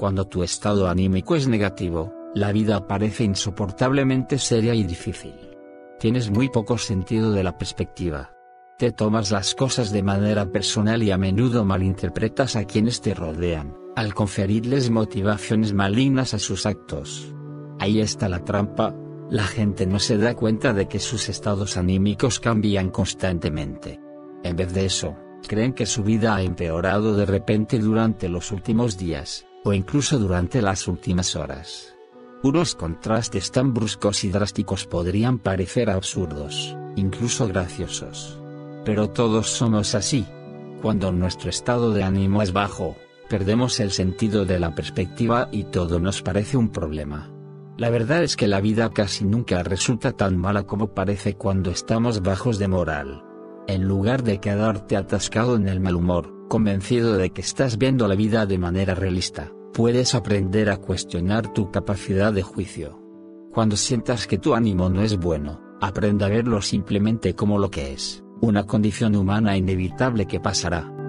Cuando tu estado anímico es negativo, la vida parece insoportablemente seria y difícil. Tienes muy poco sentido de la perspectiva. Te tomas las cosas de manera personal y a menudo malinterpretas a quienes te rodean, al conferirles motivaciones malignas a sus actos. Ahí está la trampa, la gente no se da cuenta de que sus estados anímicos cambian constantemente. En vez de eso, creen que su vida ha empeorado de repente durante los últimos días, o incluso durante las últimas horas. Unos contrastes tan bruscos y drásticos podrían parecer absurdos, incluso graciosos. Pero todos somos así. Cuando nuestro estado de ánimo es bajo, perdemos el sentido de la perspectiva y todo nos parece un problema. La verdad es que la vida casi nunca resulta tan mala como parece cuando estamos bajos de moral. En lugar de quedarte atascado en el mal humor, convencido de que estás viendo la vida de manera realista, puedes aprender a cuestionar tu capacidad de juicio. Cuando sientas que tu ánimo no es bueno, aprenda a verlo simplemente como lo que es una condición humana inevitable que pasará.